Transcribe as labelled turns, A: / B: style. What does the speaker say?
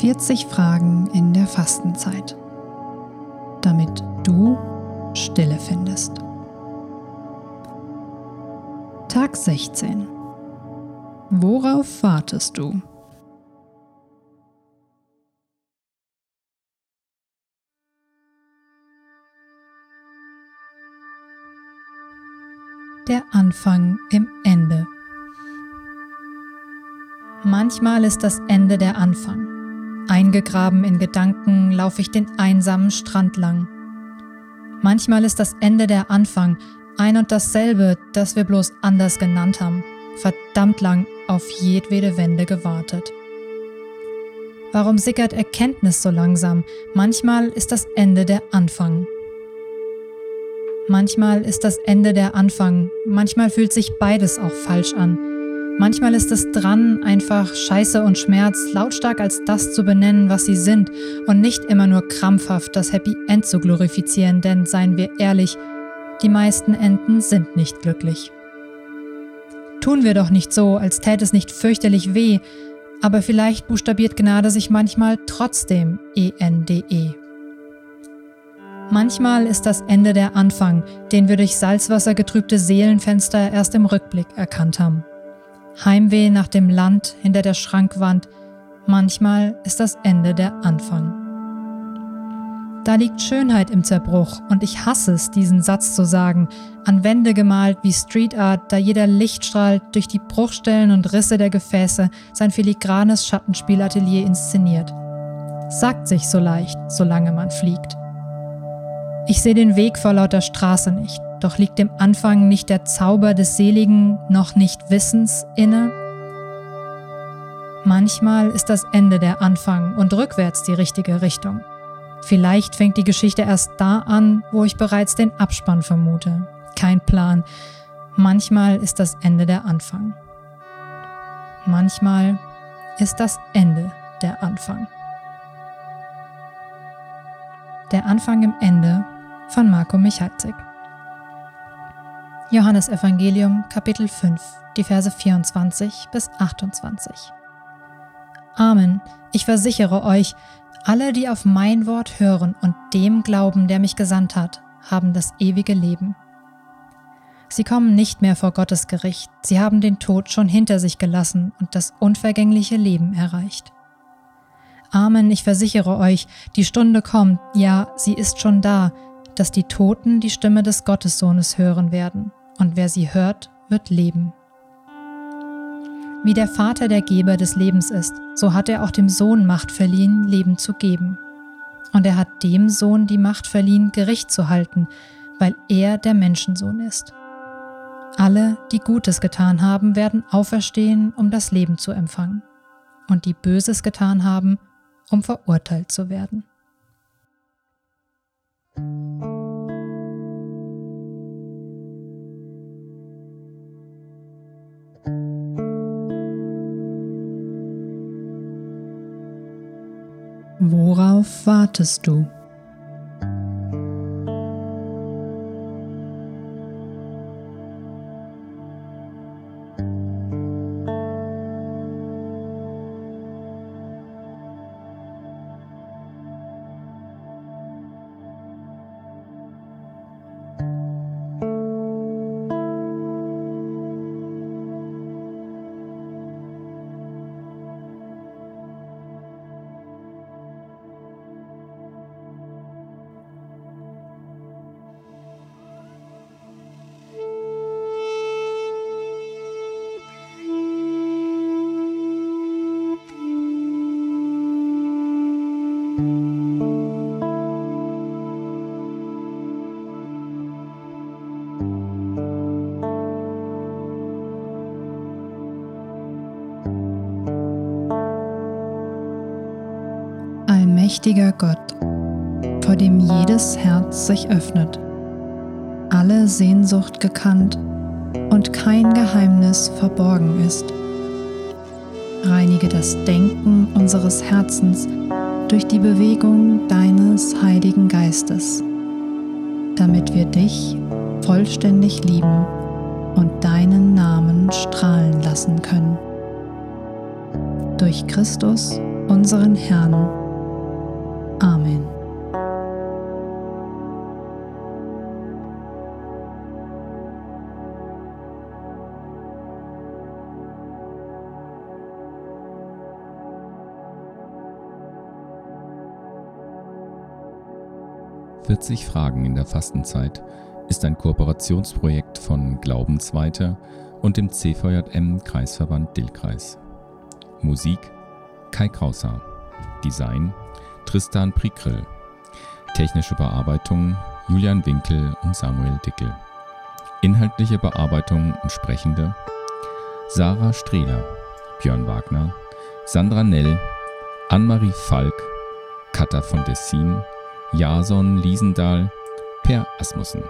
A: 40 Fragen in der Fastenzeit, damit du Stille findest. Tag 16. Worauf wartest du? Der Anfang im Ende. Manchmal ist das Ende der Anfang. Eingegraben in Gedanken laufe ich den einsamen Strand lang. Manchmal ist das Ende der Anfang ein und dasselbe, das wir bloß anders genannt haben, verdammt lang auf jedwede Wende gewartet. Warum sickert Erkenntnis so langsam? Manchmal ist das Ende der Anfang. Manchmal ist das Ende der Anfang, manchmal fühlt sich beides auch falsch an. Manchmal ist es dran, einfach Scheiße und Schmerz lautstark als das zu benennen, was sie sind und nicht immer nur krampfhaft das Happy End zu glorifizieren, denn seien wir ehrlich, die meisten Enden sind nicht glücklich. Tun wir doch nicht so, als täte es nicht fürchterlich weh, aber vielleicht buchstabiert Gnade sich manchmal trotzdem ENDE. -E. Manchmal ist das Ende der Anfang, den wir durch Salzwasser getrübte Seelenfenster erst im Rückblick erkannt haben. Heimweh nach dem Land hinter der Schrankwand, manchmal ist das Ende der Anfang. Da liegt Schönheit im Zerbruch und ich hasse es, diesen Satz zu sagen, an Wände gemalt wie Street Art, da jeder Lichtstrahl durch die Bruchstellen und Risse der Gefäße sein filigranes Schattenspielatelier inszeniert. Sagt sich so leicht, solange man fliegt. Ich sehe den Weg vor lauter Straße nicht, doch liegt dem Anfang nicht der Zauber des Seligen noch nicht Wissens inne? Manchmal ist das Ende der Anfang und rückwärts die richtige Richtung. Vielleicht fängt die Geschichte erst da an, wo ich bereits den Abspann vermute. Kein Plan. Manchmal ist das Ende der Anfang. Manchmal ist das Ende der Anfang. Der Anfang im Ende von Marco Michalzig. Johannes Evangelium Kapitel 5, die Verse 24 bis 28. Amen, ich versichere euch, alle, die auf mein Wort hören und dem glauben, der mich gesandt hat, haben das ewige Leben. Sie kommen nicht mehr vor Gottes Gericht, sie haben den Tod schon hinter sich gelassen und das unvergängliche Leben erreicht. Amen, ich versichere euch, die Stunde kommt, ja, sie ist schon da, dass die Toten die Stimme des Gottessohnes hören werden und wer sie hört, wird leben. Wie der Vater der Geber des Lebens ist, so hat er auch dem Sohn Macht verliehen, Leben zu geben. Und er hat dem Sohn die Macht verliehen, Gericht zu halten, weil er der Menschensohn ist. Alle, die Gutes getan haben, werden auferstehen, um das Leben zu empfangen, und die Böses getan haben, um verurteilt zu werden. Worauf wartest du? Allmächtiger Gott, vor dem jedes Herz sich öffnet, alle Sehnsucht gekannt und kein Geheimnis verborgen ist. Reinige das Denken unseres Herzens durch die Bewegung deines Heiligen Geistes, damit wir dich vollständig lieben und deinen Namen strahlen lassen können. Durch Christus, unseren Herrn. Amen.
B: 40 Fragen in der Fastenzeit ist ein Kooperationsprojekt von Glaubensweiter und dem CVJM Kreisverband Dillkreis. Musik Kai Krauser. Design Tristan Prikrill. Technische Bearbeitung Julian Winkel und Samuel Dickel. Inhaltliche Bearbeitung und Sprechende Sarah Strehler, Björn Wagner, Sandra Nell, Anne-Marie Falk, Katha von Dessin, Jason Liesendahl, Per Asmussen.